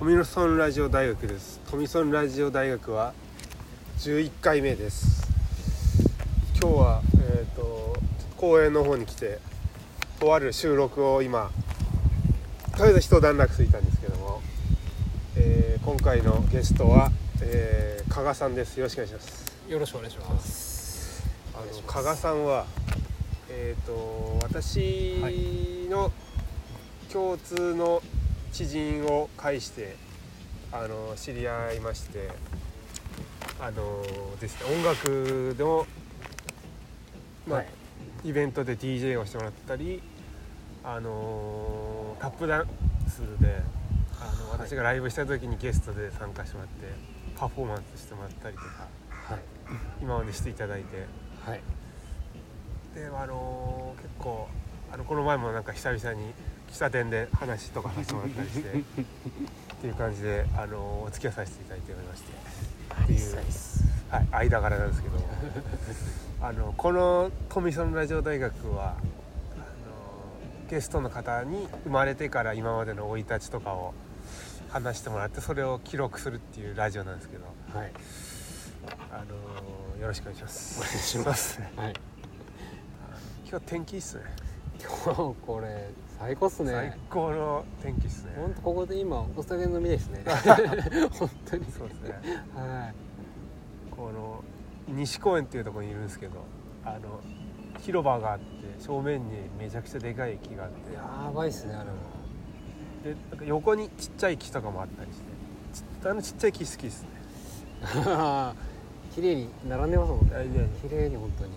富野村ラジオ大学です。富村ラジオ大学は11回目です。今日はえっ、と公園の方に来てとある収録を今とりあえず一段落ついたんですけども、えー今回のゲストは、えー、加賀さんです。よろしくお願いします。よろしくお願いします。あの加賀さんはえっ、と私の共通の知人を介してあの知り合いましてあのですね音楽でもまあ、はい。イベントで DJ をしてもらったりあのタップダンスであのはい。私がライブした時にゲストで参加してもらってパフォーマンスしてもらったりとかはい。今までしていただいて。はい。であの結構あのこの前もなんか久々に喫茶店で話とかさせてもらったりしてっていう感じであのお付き合いさせていただいておりまして。っていうはい、間柄なんですけど。あのこの富園ラジオ大学はあのゲストの方に生まれてから今までの生い立ちとかを話してもらってそれを記録するっていうラジオなんですけど。はい。あのよろしくお願いします。お願いします。はい。今日天気いいっすね。今日これ最高っす最ね高の天気っすね。本当ここで今お酒飲みですね。本当に。そうですね。はこの西公園っていうところにいるんですけどあの広場があって正面にめちゃくちゃでかい木があっいて。やばいっすねあれも。でなんか横にちっちゃい木とかもあったりして。ちあのちっちゃい木好きですね。綺麗に並んでますもんね。綺麗に本当に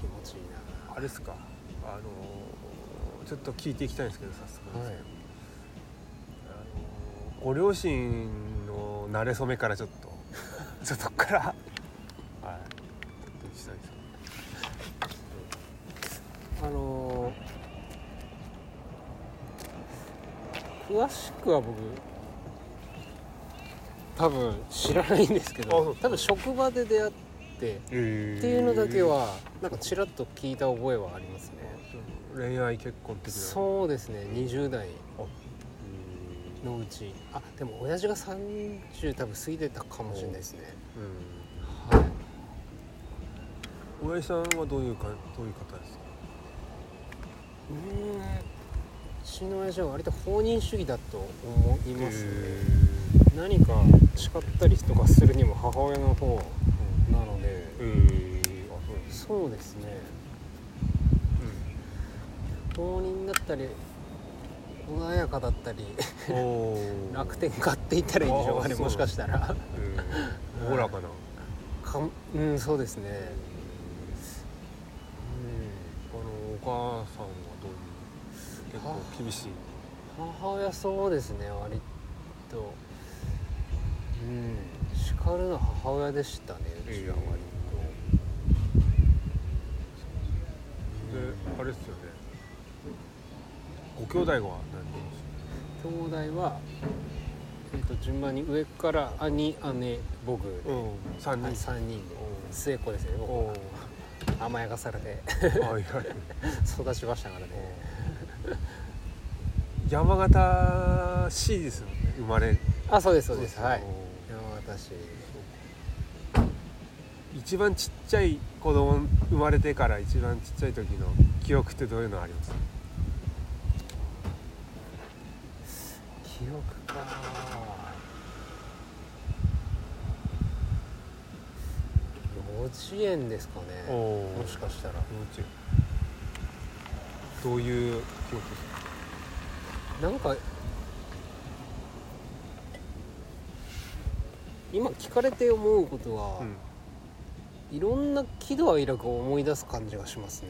気持ちいいあれですか？あのちょっと聞いていきたいんですけど早速すけど、あのご両親の馴れ初めからちょっと ちょっとこっからはい。ちょっとしたいです。あのー詳しくは僕多分知らないんですけど多分職場で出会ってえー。っていうのだけはなんかちらっと聞いた覚えはありますね。恋愛結婚的な。そうですね20代。うのうち。あでも親父が30多分過ぎてたかもしれないですね。ん。はい。親父さんはどういうかどういう方ですか？うーん。うちの親父は割と放任主義だと思いますね何か叱ったりとかするにも母親の方なので。えー、あそうですそうですね放任だったり穏やかだったり楽天家って言ったらいいんでしょうかねもしかしたら。うん。おおらかな。かんうんそうですね。あのお母さんはどういう結構厳しい。うん母親そうですね割と。うん叱るのは母親でしたねうちは割であれですよね。ご兄弟は何人と兄弟はえっと順番に上から兄姉僕。で、うん。三人。はい、3人で。末っ子ですね僕甘やかされて。ーはいはい。育ちましたからね。山形市ですよね生まれ。あそうですそうです。はいお山形市ー一番ちっちゃい子供生まれてから一番ちっちゃい時の記憶ってどういうのあります？記憶か。幼稚園ですかね。もしかしたら。幼稚園。どういう記憶ですか？なんか今聞かれて思うことは、いろんな喜怒哀楽を思い出す感じがしますね。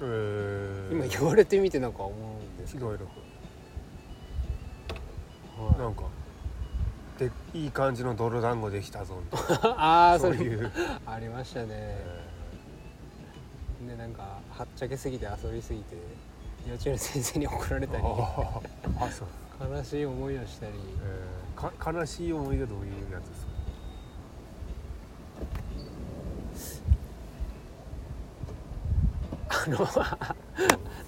うんえー、今言われてみてなんか思うんですけど、ひどいのはい。なんかでいい感じの泥団子できたぞ あなあそういう、ありましたね。えでなんかはっちゃけすぎて遊びすぎて幼稚園の先生に怒られたり。悲しい思いをしたり。えー、か悲しい思い出どういうやつですか？あの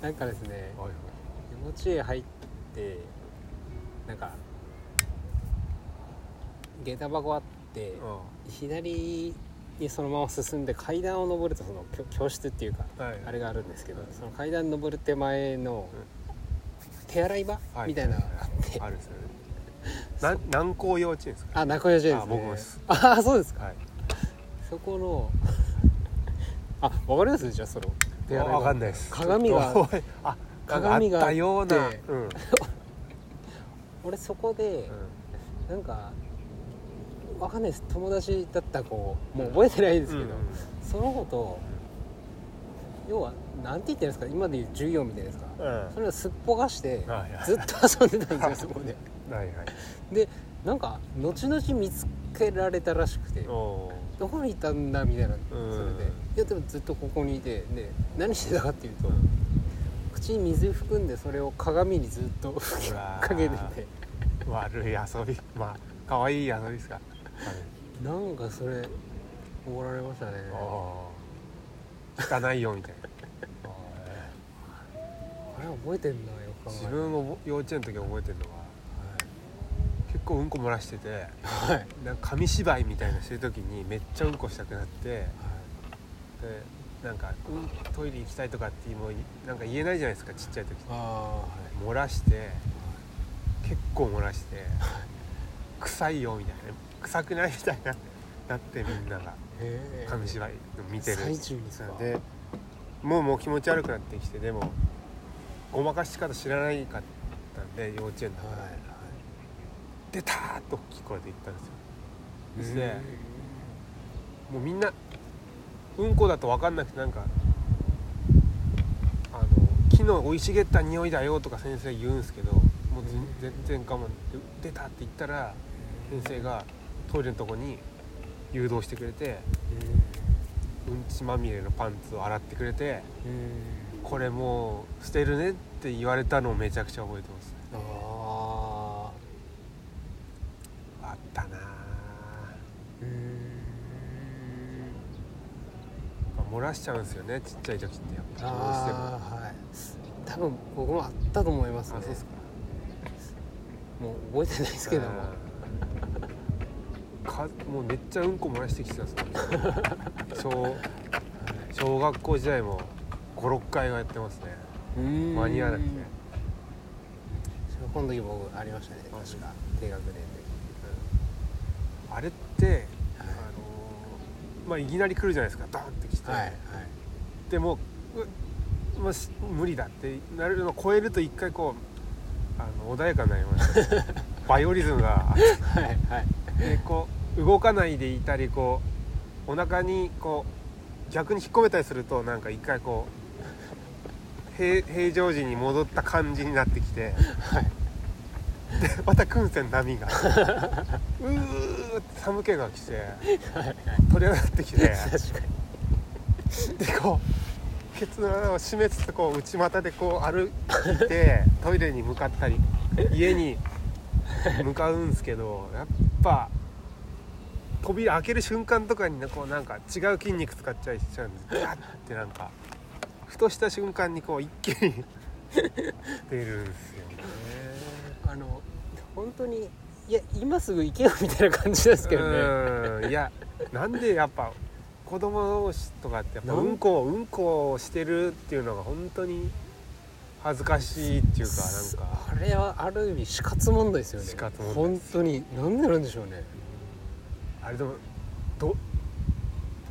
なんかですね幼稚園入ってなんか下駄箱あってう左にそのまま進んで階段を上るとその教教室っていうかあれがあるんですけどうん。その階段登る手前の手洗い場はい。みたいなのがあって。あるんですよねな南高幼稚園ですか？あ中幼稚園ですあね僕もです。ああそうですか。はい。そこの あわかります？じゃあその手洗い場わかんないです。鏡があ鏡があったようなうん。う ん俺そこでなんかわかんないです。友達だった子もう覚えてないですけど、うん。その子と要はなんて言ってるんですか？今でいう授業みたいですか。うん。それをすっぽかしてずっと遊んでたんですよそこではいはい。でなんか後々見つけられたらしくて。どこにいたんだみたいなそうん。れで。いやでもずっとここにいてで何してたかっていうと口に水含んでそれを鏡にずっと吹きかけてて。悪い遊び。まあ可愛い遊びですか。なんかそれ怒られましたね。汚いよみたいな。あれ覚えてんなよ自分も幼稚園の時覚えてるのは結構うんこ漏らしててはい、はいなんか紙芝居みたいなしてる時にめっちゃうんこしたくなってでなんか、うん、トイレ行きたいとかってもうなんか言えないじゃないですかちっちゃい時。ああはい。漏らして結構漏らして臭いよみたいな臭くないみたいななってみんなが。紙芝居見てる。最中にですか？でもうもう気持ち悪くなってきてでもごまかし方知らないかったんで幼稚園だから、はい出たーっと大きい声で言ったんですよ。はいそしてもうみんなうんこだと分かんなくてなんかあの木の生い茂った匂いだよとか先生言うんですけどもう全全然我慢で出たって言ったら先生がトイレのとこに誘導してくれてうんちまみれのパンツを洗ってくれてうんこれもう捨てるねって言われたのをめちゃくちゃ覚えてますああったなーうんあ漏らしちゃうんですよねちっちゃい時ってやっぱどうしても。はい。多分僕もあったと思いますね。あそうですか。もう覚えてないですけども。うん。かもうめっちゃうんこ漏らしてきてたんですよ。小小学校時代も56回はやってますね。間間に合わなくて小学校の時僕ありましたね確か。低学年で。あれって、あのーまあいきなり来るじゃないですか。ドーンって来て、はいはい。でもうもし無理だってなるのを超えると一回こうあの穏やかになりました バイオリズムが。はいはい。でこう動かないでいたりこうお腹にこう逆に引っ込めたりするとなんか一回こう平平常時に戻った感じになってきて。はい。でまた燻製の波が。うー寒気が来て取れ上がってきて確かに。でこうケツの穴を締めつつこう内股でこう歩いて トイレに向かったり家に向かうんですけどやっぱ扉開ける瞬間とかにねこうなんか違う筋肉使っちゃいしちゃうんですガッてなんかふとした瞬間にこう一気に 出るんですよね。あの本当にいや今すぐ行けよみたいな感じですけどね。うん。いやなんでやっぱ子供同士とかってやっぱうんこうんこをしてるっていうのが本当に恥ずかしいっていうかなんか。あれはある意味死活問題ですよね。死活問題。本当になんでなんでしょうね。あれでもど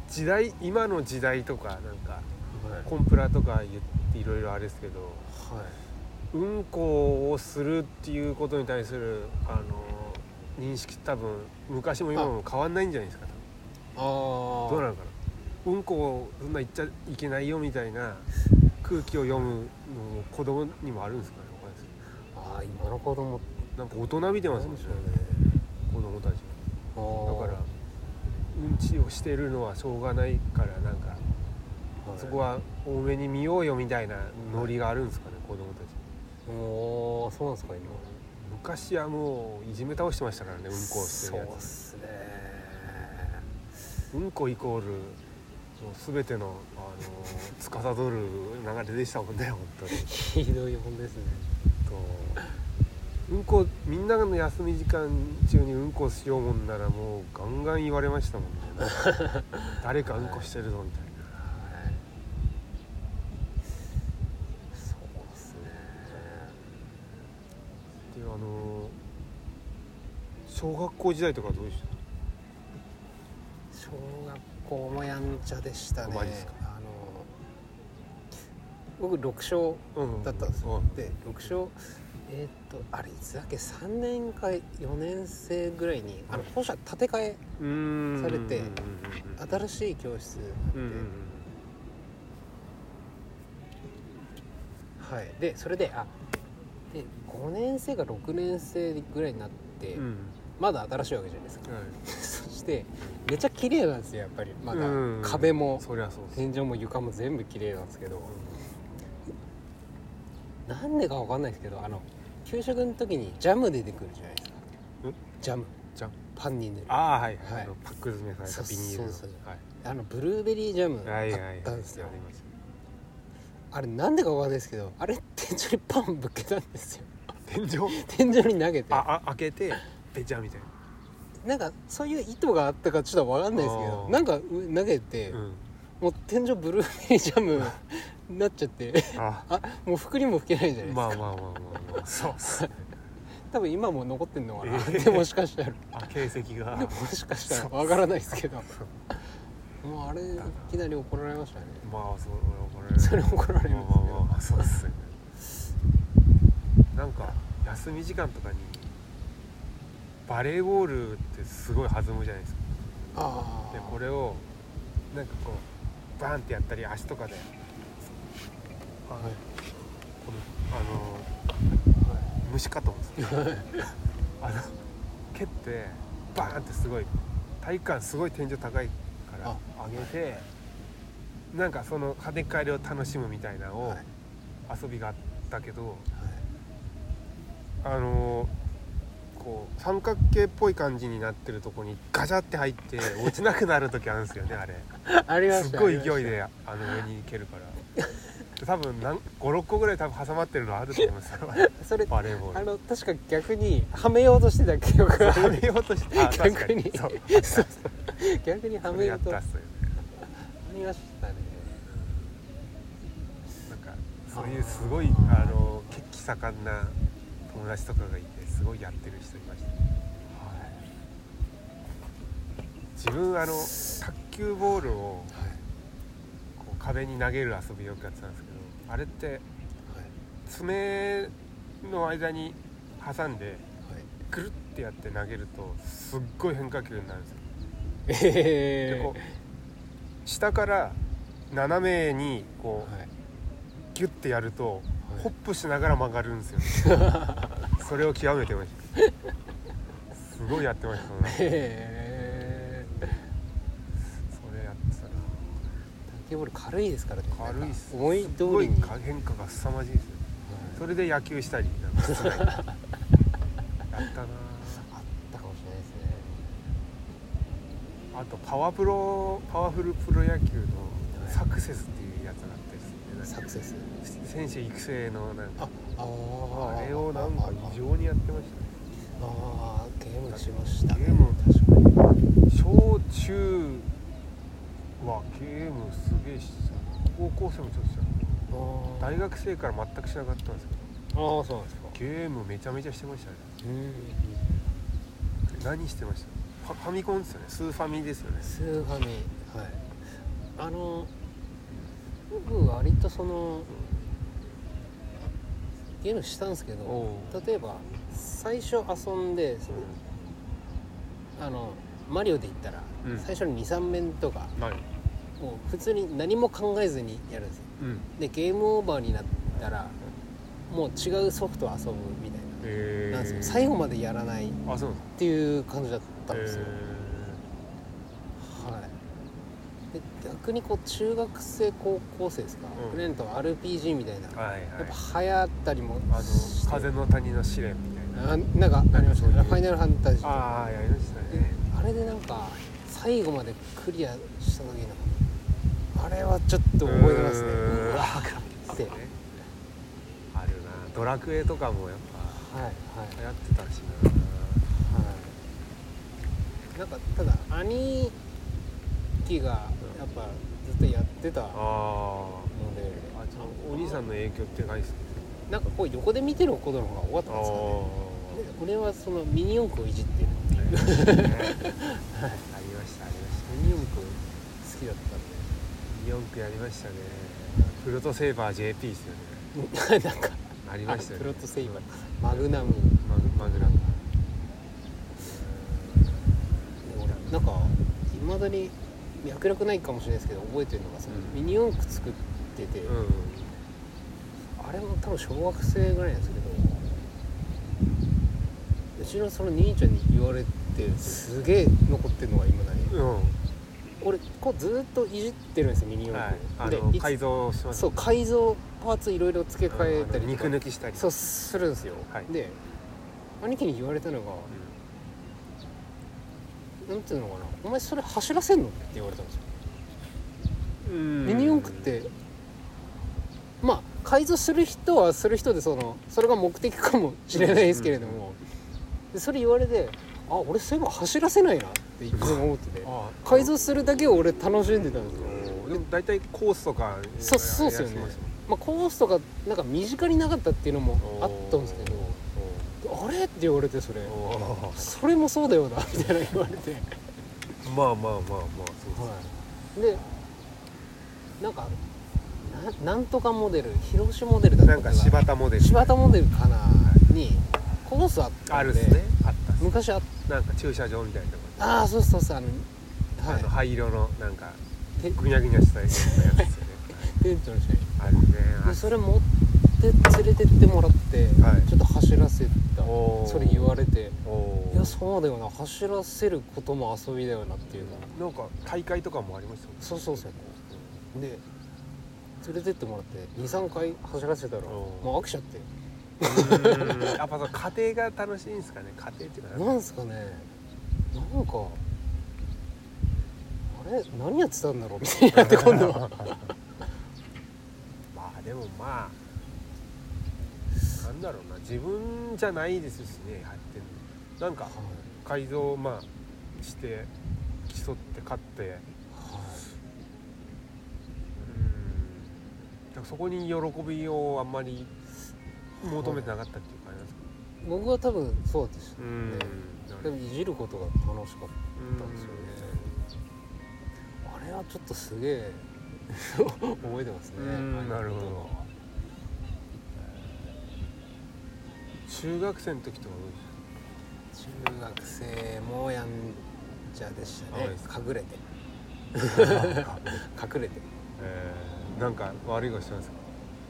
時代今の時代とかなんかはい。コンプラとか言っていろいろあれですけどはい。うんこをするっていうことに対するあの認識多分昔も今も変わんないんじゃないですかああどうなのかなうんこをそんな言っちゃいけないよみたいな空気を読むのも子供にもあるんですかねああ今の子供なんか大人びてますもんね子供たちだからうんちをしてるのはしょうがないからなんかはい。そこは多めに見ようよみたいなノリがあるんですかね子供たち。おーそうなんですか今昔はもういじめ倒してましたからねうんこをしてるやそうっすね。つうんこイコール全ての、あの司る流れでしたもんね本当に。ひどい本ですね。とうんこみんなの休み時間中にうんこしようもんならもうガンガン言われましたもんね。誰かうんこしてるぞみたいなはいそうですねであの小学校時代とかどうでした？小学校もやんちゃでしたね。あの僕6勝うんだったんですよ、うんで6勝えーっとあれいつだっけ？3年か4年生ぐらいにあの校舎建て替えされてうんうん新しい教室うんうんになって、はい。でそれであで5年生か6年生ぐらいになって、うんうんまだ新しいわけじゃないですか。はい。そしてめっちゃ綺麗なんですよやっぱり。まだ。うん。壁も。そりゃそうです。天井も床も全部綺麗なんですけど。なんでかわかんないですけどあの給食の時にジャム出てくるじゃないですか。ん？ジャム。じゃんパンに塗る。ああはい、はい。あのパック詰めされたビニールの。そうそうそうはい。あのブルーベリージャムはいはいあはい。ったんですよ。あります。あれなんでかわかんないですけどあれ天井にパンぶっけたんですよ。天井？天井に投げて。ああ開けてべちゃみたいな。んかそういう意図があったかちょっとわかんないですけあー。どなんかう投げて、な、うん、もう天井ブルーベリージャム になっちゃってあ。あもう服にも吹けないじゃないですか、まあまあまあまあまあそうっす 多分今も残ってんのかな、えー。でもしかしたら。あ形跡が。もしかしたらわからないですけど。もうあれいきなり怒られましたね。まあそれこれそれ怒られるんですまあまあまあまあそうっすよね。なんか休み時間とかにバレーボールってすごい弾むじゃないですか。でこれをなんかこうバーンってやったり足とかで。はい。このあの虫かと思うんですよあの蹴ってバーンってすごい体育館すごい天井高いからあ上げてなんかその跳ね返りを楽しむみたいなのをはい。遊びがあったけど、はい。あのこう三角形っぽい感じになってるとこにガチャって入って 落ちなくなる時あるんですよねあれ。ありましたすっごい勢いであの上に行けるから。多分56個ぐらい多分挟まってるのあると思うんですよ。れバレーボール。あの確か逆にはめようとしてた記憶があはるめようとして 逆に。そうそう。逆にはめようと。あやったっすよね。りましたねなんかそういうすごいあの血気盛んな友達とかがいてすごいやってる人いました。ね自分あの卓球ボールをこう壁に投げる遊びよくやってたんですけどあれって爪の間に挟んでくるってやって投げるとすっごい変化球になるんですよ。えでこう下から斜めにこうはい。ギュッてやると、はいホップしながら曲がるんですよ、ね、それを極めてました。すごいやってましたね。へえ。それやってたな卓球ボール軽いですからね。軽いっす思い通すごいりに変化が凄まじいですよ。それで野球したり。なんかやったなあったかもしれないですね。あとパワプロパワフルプロ野球のサクセスっていうサクセス選手育成のなんかあああれをなんか異常にやってましたね。ああゲームしましたね。ゲーム確かに。小中はゲームすげえし高校生もちょっとした。あ大学生から全くしなかったんですけど。ああそうなんですか。ゲームめちゃめちゃしてましたね。うん何してました？ファファミコンですよね。スーファミですよね。スーファミ。はい。あの僕割とそのゲームしたんですけど例えば最初遊んであのマリオで言ったら、うん。最初に23面とかはい。もう普通に何も考えずにやるんですよ。うん。でゲームオーバーになったらもう違うソフト遊ぶみたいえななんですよ。最後までやらないっていう感じだったんですよ、えはいで逆にこう中学生高校生ですか、うん。くれんと RPG みたいな、ー、はいはい。やっぱ流行ったりもあの風の谷の試練みたいな。あなんかありましたね。ファイナルファンタジーああやりましたでねあれでなんか最後までクリアした時のあれはちょっと覚えてますね。うわーって。ねあるな。ドラクエとかもやっはいはい。ぱ流行ってたしな。はい。なんかただ兄貴がやっぱずっとやってたのあでお兄さんの影響ってないっすね。なんかこう横で見てることの方が多かったんですかね。で俺はそのミニ四駆をいじってるっていう。ありましたありました。ミニ四駆好きだった4区やりましたね。プロトセーバー JP ですよね。ん でなんかありましたよね。プロトセイバー。マグナム。マグマグラ俺なんかいまだに脈絡ないかもしれないですけど覚えてるのがその、うん。ミニ四駆作ってて、うんあれも多分小学生ぐらいなんですけどうちのその兄ちゃんに言われてすげえ残ってるのが今だに、うん。俺こうずーっといじってるんですよミニ四はい。駆、でいつあの改造しますそう改造パーツいろいろ付け替えたり肉抜きしたりそうするんですよ、はい。で兄貴に言われたのがうなんていうのかな「お前それ走らせんの?」って言われたんですよ。ん。ミニ四駆ってまあ改造する人はする人でそのそれが目的かもしれないですけれども、でそれ言われてあ俺そういえば走らせないなっていつも思っててあ改造するだけを俺楽しんでたんですよ。でも大体コースとかそうそうっすよね。まあ、コースとかなんか身近になかったっていうのもあったんですけどあれ？って言われてそれ。それもそうだよなみたいな言われて。まあまあまあまあそうですはい。でなんかななんとかモデル広島モデルだったな。んか柴田モデル。柴田モデルかなにコースあったんで。あるっすね。あった昔あっなんか駐車場みたいなとこああそうそうそうあのはい。あの灰色のなんかてぐにゃぐにゃしたやつですよね。テントの人に。あるね。あでそれ持って連れてってもらって、はい。ちょっと走らせたそれ言われていやそうだよな走らせることも遊びだよなっていうのなんか大会とかもありましたよね。そうそうそうで連れてってもらって23回走らせたらもう飽きちゃって。うん。やっぱその家庭が楽しいんですかね。家庭っていうか。なんすかね。なんかあれ？何やってたんだろう？みたいになって今度は。まあでもまあなんだろうな自分じゃないですしね入ってるの。なんか改造まあして競って勝って。うん。そこに喜びをあんまり求めてなかったっていう感じなんですか？僕は多分そうでしたうん。ねでもいじることが楽しかったんですよね。あれはちょっとすげえ 覚えてますね。うん。なるほど中学生の時とか中学生もやんちゃでしたね。隠れて。隠れて。えー、なんか悪いことしてますか？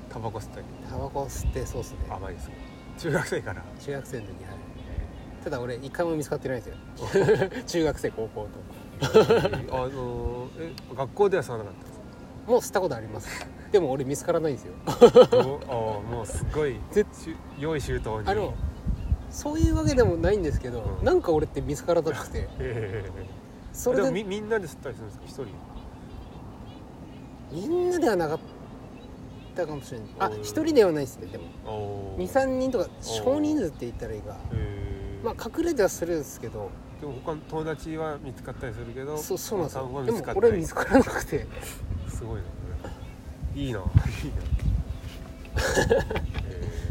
タバコ吸ったり。タバコ吸ってそうっすね。甘いですか？中学生から？中学生の時はい。ただ俺一回も見つかってないんですよ。中学生高校あのえ学校では吸わなかったんですともう吸ったことありますでも俺見つからないんですよ。あもうすごい用意周到に。あのそういうわけでもないんですけど、うん。なんか俺って見つからなくて。えそれでみみんなで吸ったりするんですか？一人。みんなではなかったかもしれないあ一人ではないですねでも。お23人とか少人数って言ったらいいかえー、まあ隠れてはするんですけど。でも他の友達は見つかったりするけどそうそうなんですまあよでも俺見つからなくて。すごいないいな。いいなえ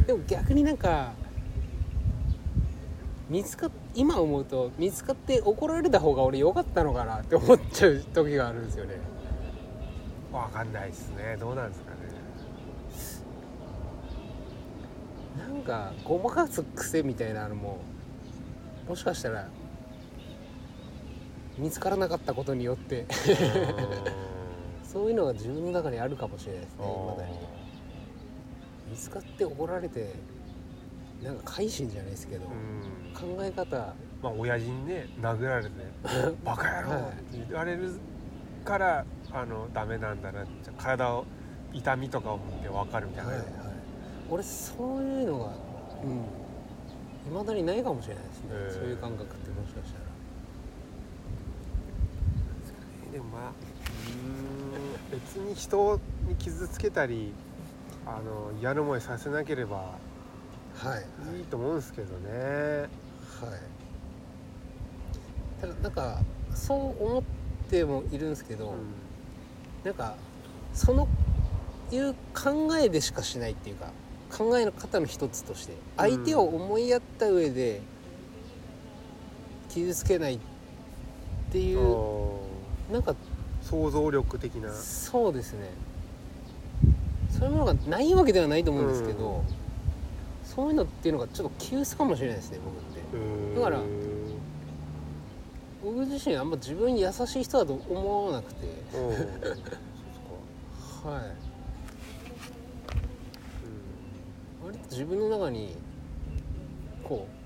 ーでも逆になんか見つかっ今思うと見つかって怒られた方が俺良かったのかなって思っちゃう時があるんですよね。わかんないですね。どうなんですかね。なんかごまかす癖みたいなのももしかしたら見つからなかったことによってそういうのが自分の中にあるかもしれないですねまだに。見つかって怒られてなんか改心じゃないですけど、うん。考え方。まあ親父にね殴られて「バカ野郎!」って言われるからあのダメなんだなって体を痛みとかを見て分かるみたいな、はいはい。俺そういうのがうん。いまだにないかもしれないですね、へー。そういう感覚ってもしかしたら。でもまあ別に人に傷つけたりあの嫌な思いさせなければはい。いいと思うんですけどね、はい。ただなんかそう思ってもいるんですけど、うん。なんかそのいう考えでしかしないっていうか考えの方の一つとして相手を思いやった上で傷つけないっていうあなんかー想像力的な。そうですね。そういうものがないわけではないと思うんですけど、そういうのっていうのがちょっと急須かもしれないですね僕って。だだから僕自身あんま自分に優しい人だと思わなくて。うん。そうですか。はい。割と自分の中にこう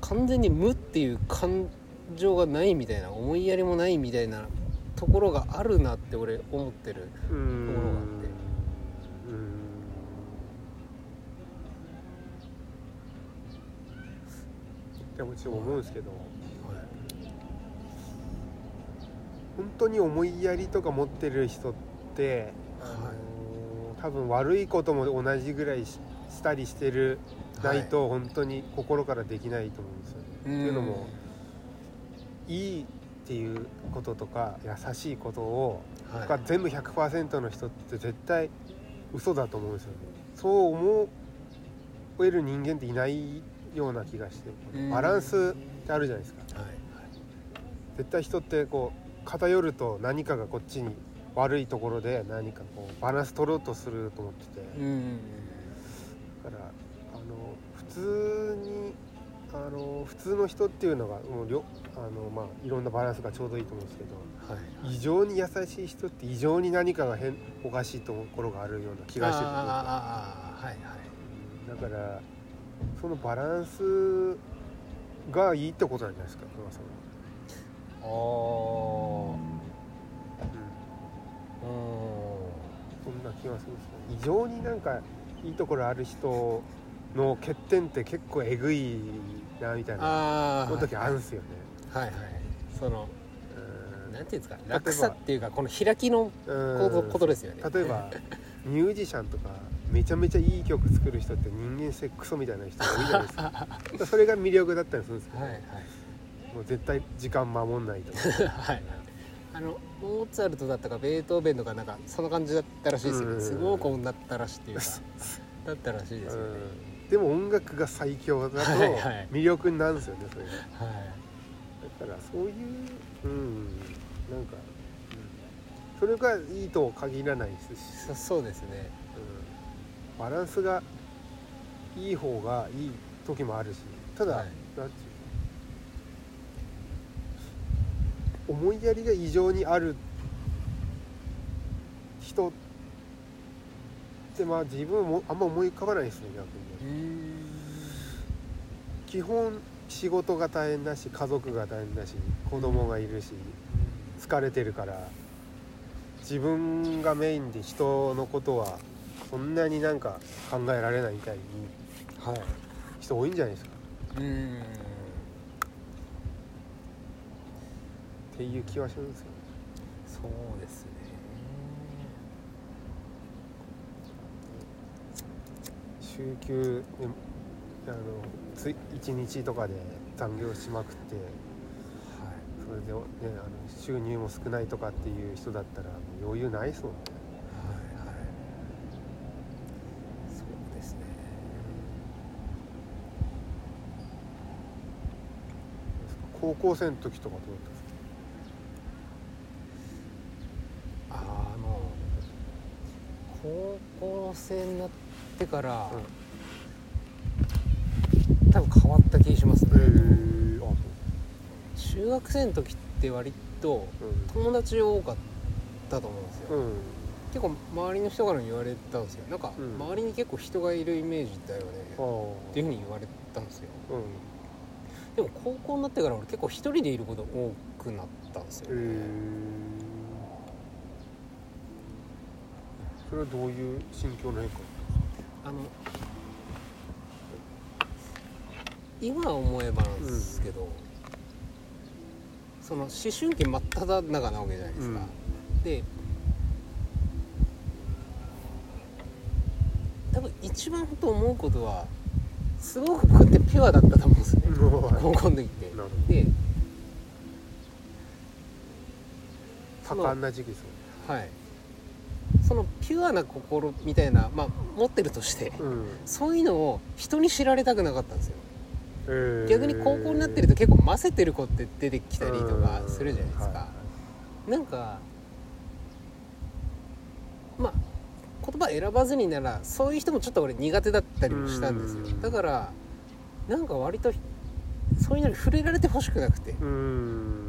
完全に無っていう感情がないみたいな思いやりもないみたいなところがあるなって俺思ってるところがあって。うん。でもちろん思うんですけど。本当に思いやりとか持ってる人って、あのー多分悪いことも同じぐらいししたりしてるないと本当に心からできないと思うんですよね。っていうのもいいっていうこととか優しいことをはい。が全部100%の人って絶対嘘だと思うんですよ。ね。そう思える人間っていないような気がして。うん。バランスってあるじゃないですか。はい。絶対人ってこう偏ると何かがこっちに悪いところで何かこうバランス取ろうとすると思ってて。うん。だからあの普通にあの普通の人っていうのがもうりょあの、まあ、いろんなバランスがちょうどいいと思うんですけどはい異常に優しい人って異常に何かが変おかしいところがあるような気がしててあーあーあーはいはい。だからそのバランスがいいってことなんじゃないですか熊さんは。あうん。あうん。そんな気がするんですね異常になんかいいところある人の欠点って結構えぐいなみたいなこの時あるんですよね。はいはい。そのうん。なんていうんですか？ば落差っていうかこの開きのうん。ことですよね。例えば ミュージシャンとかめちゃめちゃいい曲作る人って人間性クソみたいな人が多いじゃないですか。それが魅力だったりするんですけど、はいはい。もう絶対時間守んないとか。はいあのモーツァルトだったかベートーベンとかなんかそんな感じだったらしいですよ。うん。ねすごく女ったらしいっていうか。だったらしいですよね。うんでも音楽が最強だと魅力になるんですよねそれが。はい。だからそういううんなんか、うん、それがいいとは限らないですし、そそうですね。うん、バランスがいい方がいい時もあるし、ただ、はい。なんていうの。思いやりが異常にある人ってまあ自分もあんま思い浮かばないですね逆に。基本仕事が大変だし家族が大変だし子供がいるし疲れてるから自分がメインで人のことはそんなになんか考えられないみたいにはい。人多いんじゃないですか。うん。っていう気はするんですよそうですね週休であのつ1日とかで残業しまくってはい。それで、ね、あの収入も少ないとかっていう人だったら余裕ないですもんね。はいはい。そうですね。高校生の時とかどうだったんですか？あの高校生になってから、多分変わった気がしますね、へえあ中学生の時って割と友達多かったと思うんですよ、うん。うん結構周りの人からも言われたんですよ。なんかうん。周りに結構人がいるイメージだよね、ああっていうふうに言われたんですよ。うん。でも高校になってから俺結構一人でいること多くなったんですよ、へえそれはどういう心境の変化あの今思えばなんですけど、その思春期真っ只中なわけじゃないですか、で多分一番本当思うことはすごく僕ってピュアだったと思うんですよね。高校の時って。で多感な時期ですもんはいそのピュアな心みたいなまあ持ってるとしてうん。そういうのを人に知られたくなかったんですよ。えー。逆に高校になってると結構ませてる子って出てきたりとかするじゃないですか、はなんかまあ言葉選ばずにならそういう人もちょっと俺苦手だったりもしたんですよ。うん。だからなんか割とそういうのに触れられてほしくなくて。うーん。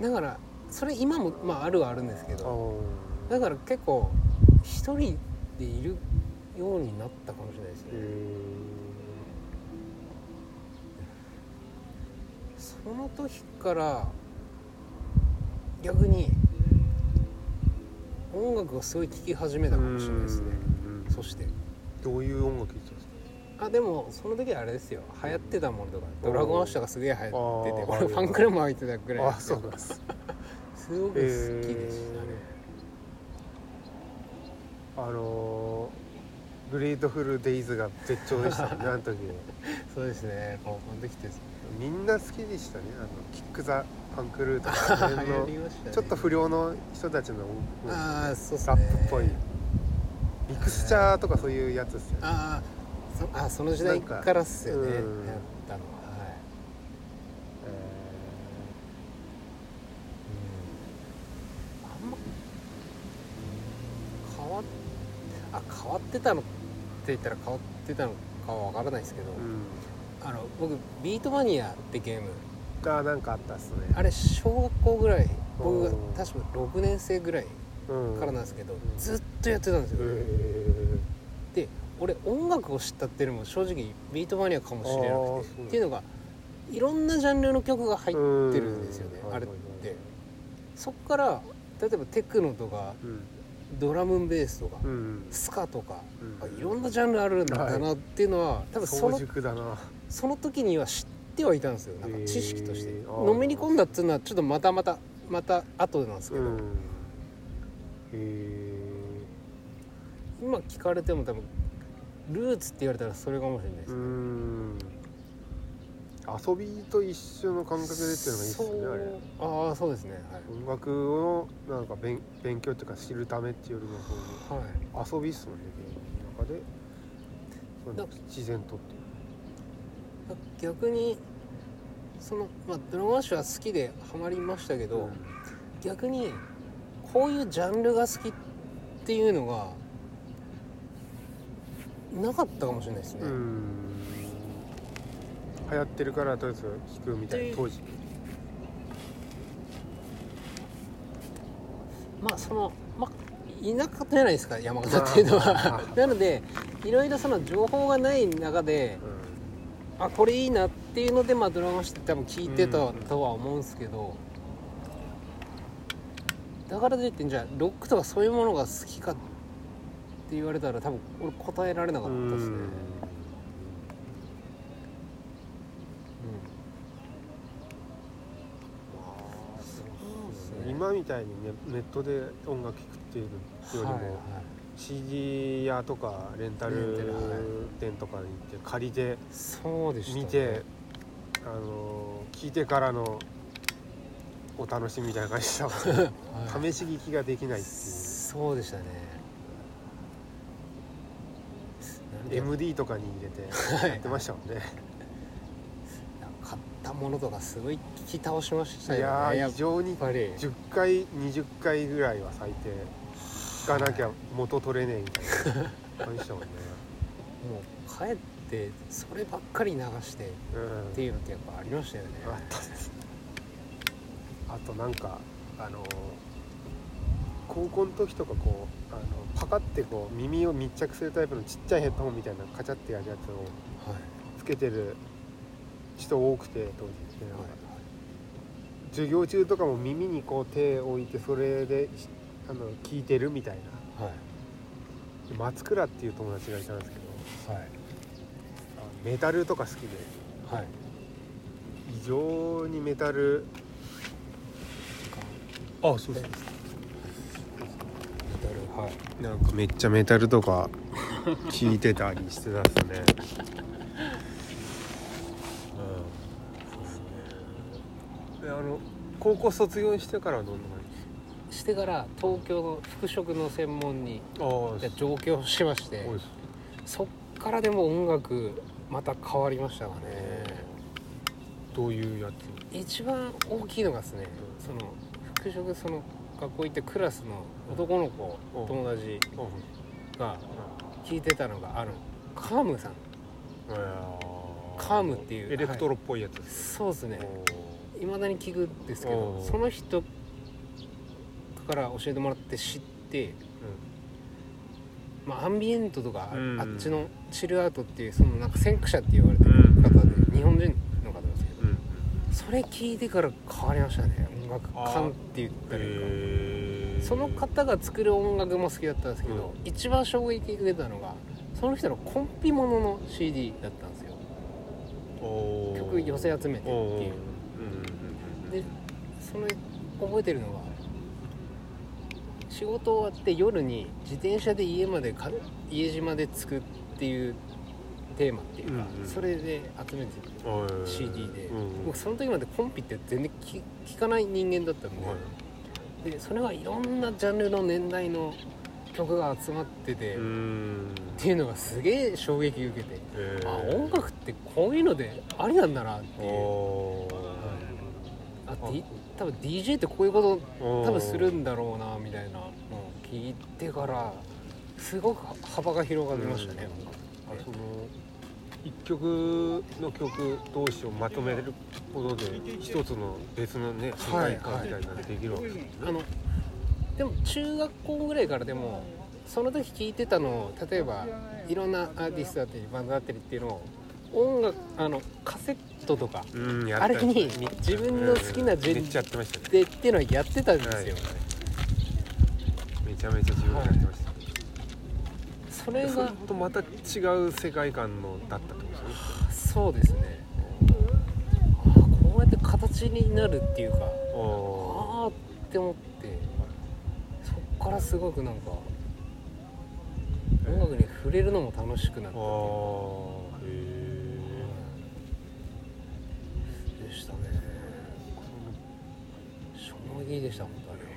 だからそれ今もまああるはあるんですけあどー。だから結構一人でいるようになったかもしれないですね。えその時から逆に音楽をすごい聴き始めたかもしれないですね。うんそして。どういう音楽聴いてたんですか？あでもその時はあれですよ。流行ってたものとか。ドラゴンアッシュとかすげえ流行ってて。あー俺ファンクラブも入ってたぐらいあそうなんです。すごく好きでしたね、あのー、グレートフルデイズが絶頂でした。ね あの時。そうですね。高校の時って。みんな好きでしたね。あのキック・ザ・パンクルーとか、ね。ちょっと不良の人たちのああそうっすね。ラップっぽい。ミクスチャーとかそういうやつですよね。ああその時代からっすよねたのははいあんま変わっあ変わってたのって言ったら変わってたのかは分からないですけど、えーあの僕ビートマニアってゲーム。うんあなんかあったっすね。あれ小学校ぐらい僕が確か6年生ぐらいうん。からなんですけど、ん。ずっとやってたんですよ、えで俺音楽を知ったっていうのも正直ビートマニアかもしれなくて。っていうのがいろんなジャンルの曲が入ーってるんですよねうん。あれって。そっから例えばテクノとかうんドラムンベースとか、うんスカとか、うんあいろんなジャンルあるんだなっていうのは、多分そ早の熟だな。その時には知ってはいたんですよ。なんか知識として、へー。のめり込んだっていうのはちょっとまたまたまた後なんですけど、うん。へえ今聞かれても多分ルーツって言われたらそれかもしれないですうね、ん遊びと一緒の感覚でっていうのがいいですよねあれ。ああそうですね。音楽をなんか勉勉強っていうか知るためっていうよりもそうはい、はい、いう遊びっすもんねゲームの中で。そうだ自然とっていう。逆にその、まあ、ドラゴンアッシュは好きでハマりましたけど、逆にこういうジャンルが好きっていうのがなかったかもしれないですね、うん流行ってるからとりあえず弾くみたいでな当時まあそのまあ田舎じゃないですか山形っていうのは。まあ なのでいろいろその情報がない中であこれいいなっていうのでまあドラゴンアッシュって多分聞いてたうん。とは思うんですけど、だからといってじゃあロックとかそういうものが好きかって言われたら多分俺答えられなかうったですね、ん今みたいにねネットで音楽聴くっていうよりも、はいはい。CD 屋とかレンタル店とかに行って借りて見て、あの聞いてからのお楽しみみたいな感じでしたはい。試し聞きができないっていう。そうでしたね。MD とかに入れてはい。やってましたもんね、買ったものとかすごい聞き倒しましたいよね。やっやー非常にぱり。10回20回ぐらいは最低。聞かなきゃ元取れねえみたいな。感じでしたもんね、もう帰ってそればっかり流してっうん、ていうのってやっぱありましたよね。あったです。あとなんかあの高校の時とかこうあのパカってこう耳を密着するタイプのちっちゃいヘッドホンみたいなカチャってやるやつをはい。つけてる人多くて当時ってなん授業中とかも耳にこう手を置いてそれでしあの聞いてるみたいな。はい。で松倉っていう友達がいたんですけどはい。あメタルとか好きで。はい。異常にメタルあそうそうルはい。なんかめっちゃメタルとか聞いてたりしてたっすね うんであの高校卒業してからはどんな感してから東京の服飾の専門に上京しましてそっからでも音楽また変わりましたかね。どういうやつ？一番大きいのがですねその服飾その学校行ってクラスの男の子うん。友達あが聞いてたのがあのカームさん。カームっていうエレクトロっぽいやつですそうですねいまだに聞くんですけどその人から教えてもらって知って、まあ、アンビエントとかあ,、うん。あっちのチルアウトっていうそのなんか先駆者って言われてる方で、日本人の方ですけどうん。うんそれ聞いてから変わりましたね。音楽あー感って言ったらいいかその方が作る音楽も好きだったんですけど、う一番衝撃受けたのがその人のコンピものの CD だったんですよ。曲寄せ集めてっていうおーうんうんうんでその覚えてるのが仕事終わって夜に自転車で家までか家路まで着くっていうテーマっていうか、うんうん。それで集めておー CD で、うん僕その時までコンピって全然聞聞かない人間だったんで,、はい。でそれがいろんなジャンルの年代の曲が集まってて、っん。ていうのがすげえ衝撃受けて、あ音楽ってこういうのでありなんだなっていう D、多分 DJ ってこういうことー多分するんだろうなみたいなのを聞いてからすごく幅が広がりましたね、あその一曲の曲同士をまとめることで一つの別のね世界観みたいなのができるわけですね。あのでも中学校ぐらいからでもその時聴いてたのを例えばいろんなアーティストだったりバンドだったりっていうのを音楽あのカセットとかうんやあれに自分の好きなジェンめっちゃやってましたね。でっていうのはやってたんですよ、はい。めちゃめちゃ自分でやってましたそれがそれとまた違う世界観のだったってことですね。そうですね。あこうやって形になるっていうかおああって思ってそっからすごくなんか音楽に触れるのも楽しくなっーたあーへで衝撃でした本当あれは。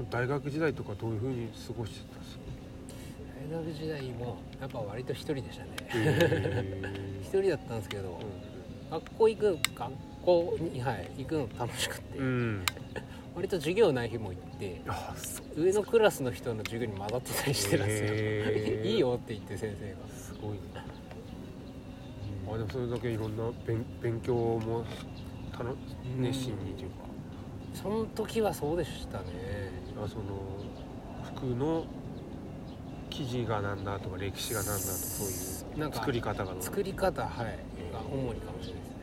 え大学時代とかどういうふうに過ごしてたんですか？大学時代もやっぱ割と一人でしたね。へ一人だったんですけどー学校行く学校に、はい、行くの楽しくって、うん。割と授業ない日も行って上のクラスの人の授業に混ざってたりしてたんですよ、へー。いいよって言って先生が。すごいね。あでもそれだけいろんな勉勉強もたの熱心にというかその時はそうでしたね。あその服の生地がなんだとか歴史がなんだとかそうないんかう作り方が。作り方はい。が主にかもしれないですね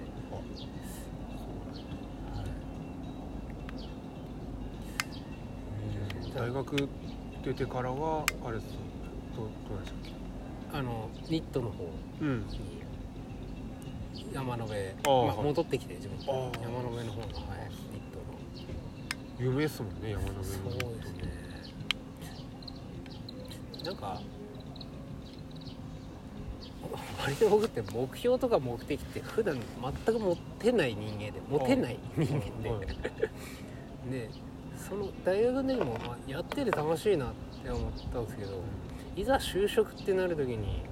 大学出てからはあれです。どうどうなんでしたっあのニットの方けうん。に山の上あーまあ、戻ってきて自分山の上の方の、はい、ニッ有名ですもんね山の上のそうですね。なんか割と僕って目標とか目的って普段全く持ってない人間で持てない人間で、はい。でその大学の時も、まあ、やってて楽しいなって思ったんですけどいざ就職ってなる時に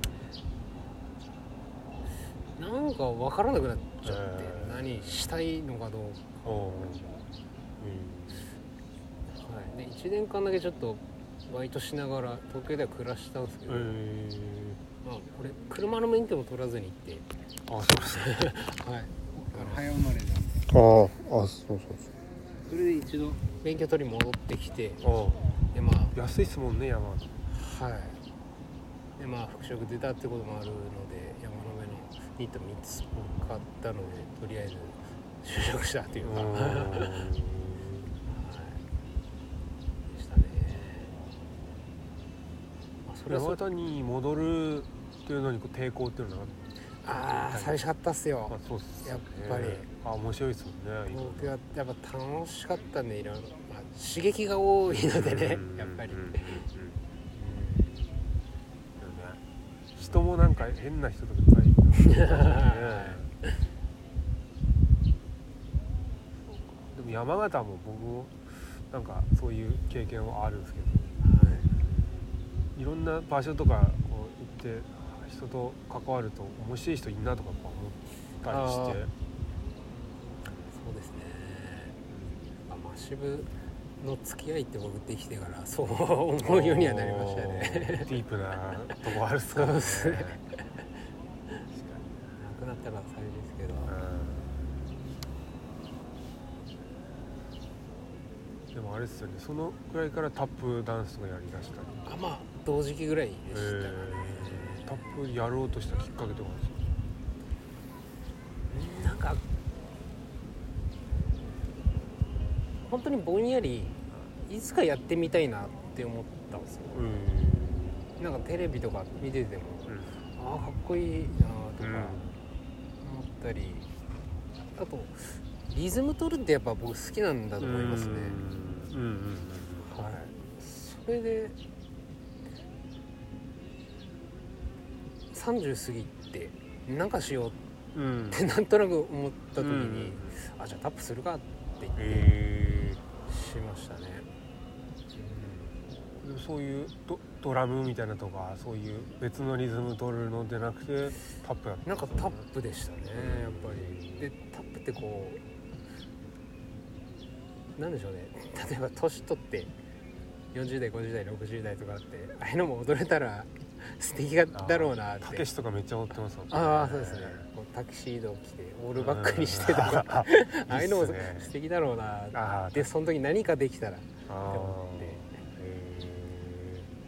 なんか分からなくなっちゃって、何したいのかどうかああはい、で1年間だけちょっとバイトしながら東京では暮らしたんですけど、うんえまあ、これ車の免許も取らずに行って、ー、あそうですね はい、早生まれなんで。あああそうそうそれで一度免許取り戻ってきてでまああ安いっすもんね山。はい。でまあ服飾出たってこともあるので山の上のニット3つ買ったのでとりあえず就職したっていうか、うんはい、でしたね、まあ、それはそ山田に戻るっていうのにこう抵抗っていうのはああ寂しかったっすよ。あそうっすね。やっぱり。あ面白いですもんね僕はやっぱ楽しかったんでいろいろ、まあ、刺激が多いのでねうんやっぱり、うん。うん。うん。うん。人もなん。か変な人とかいっぱいいるねでも山形も僕もなん。かそういう経験はあるん。ですけどいろんな場所とかこう行って人と関わると面白い人いんなとか思ったりして。そうですね。あマシブの付き合いって僕できてからそう思うようにはなりましたね。ディープなとこあるっすかそうっすね。確かな。くなったら寂しいですけど。でもあれですよね。そのくらいからタップダンスとかやりだしたり。あまあ同時期ぐらいでした。かね、えー。タップやろうとしたきっかけとかですか？なんか本当にぼんやりいつかやってみたいなって思ったんですよ。うん。なんかテレビとか見ててもああかっこいいなとかうん。思ったり、あとリズム取るってやっぱ僕好きなんだと思いますね。うんうんうん。はい。それで30過ぎてなんかしよううんうん。ってなんとなく思った時に、うんあじゃあタップするかって言ってへしましたね、ーでもそういうドドラムみたいなとかそういう別のリズム取るのでなくてタップやったなんかタップでしたねやっぱり。でタップってこうなんでしょうね。例えば年取って40代50代60代とかってああいうのも踊れたら素敵だろうなって。たけしとかめっちゃ踊ってますもん。ねああそうですね。タキシードを着てオールバックにしてとか。うん ああいうのも素敵だろうな。でその時何かできたらってあ思って。って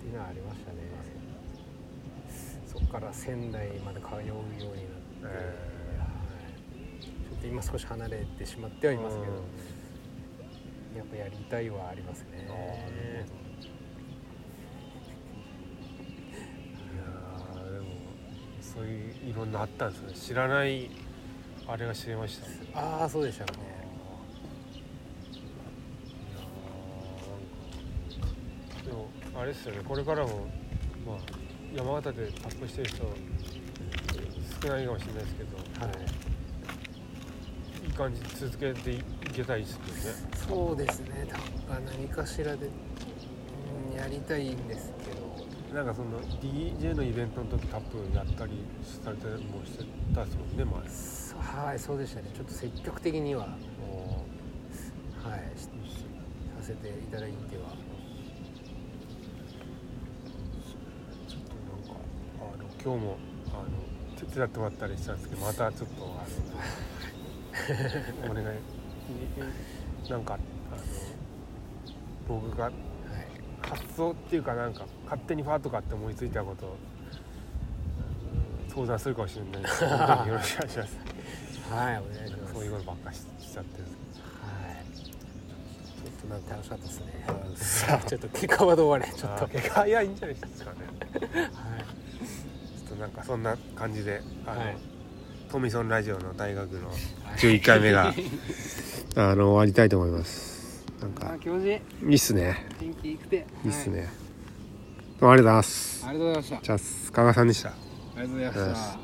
いうのはありましたね。そこから仙台まで通うようになって、ちょっと今少し離れてしまってはいますけど、やっぱやりたいはありますねあーなるほどいやーでもそういういろんなあったんですね。知らないあれが知れましたねああそうでしたね。でもあれですよね。これからもまあ山形でタップしてる人少ないかもしれないですけどはい。いい感じで続けていけたいですよね。そうですね。何かしらで、うん、やりたいんですけどなんかその DJ のイベントの時タップやったりされてもしてたですもんね前。そはいそうでしたね。ちょっと積極的にははいしさせていただいては。ちょっとなんかあの今日もあの手伝ってもらったりしたんですけどまたちょっとあの お願いなんかあの 僕がはい発想っていうかなんか勝手にファーとかって思いついたことを相談するかもしれないで よろしくお願いします。はいお願いします。そういうことばっかししちゃってる。はい。ちょっとなんか楽しかったですね。さ ちょっと結果はどうあれちょっと。あ結果いやいいんじゃないですかね。はい。ちょっとなんかそんな感じであの、はい。トミソンラジオの大学の11回目が あの終わりたいと思いますなんか。気持ちいい。いいっすね。天気良くて。いいっすね、どうもありがとうございます。ありがとうございました。じゃあ加賀さんでした。ありがとうございました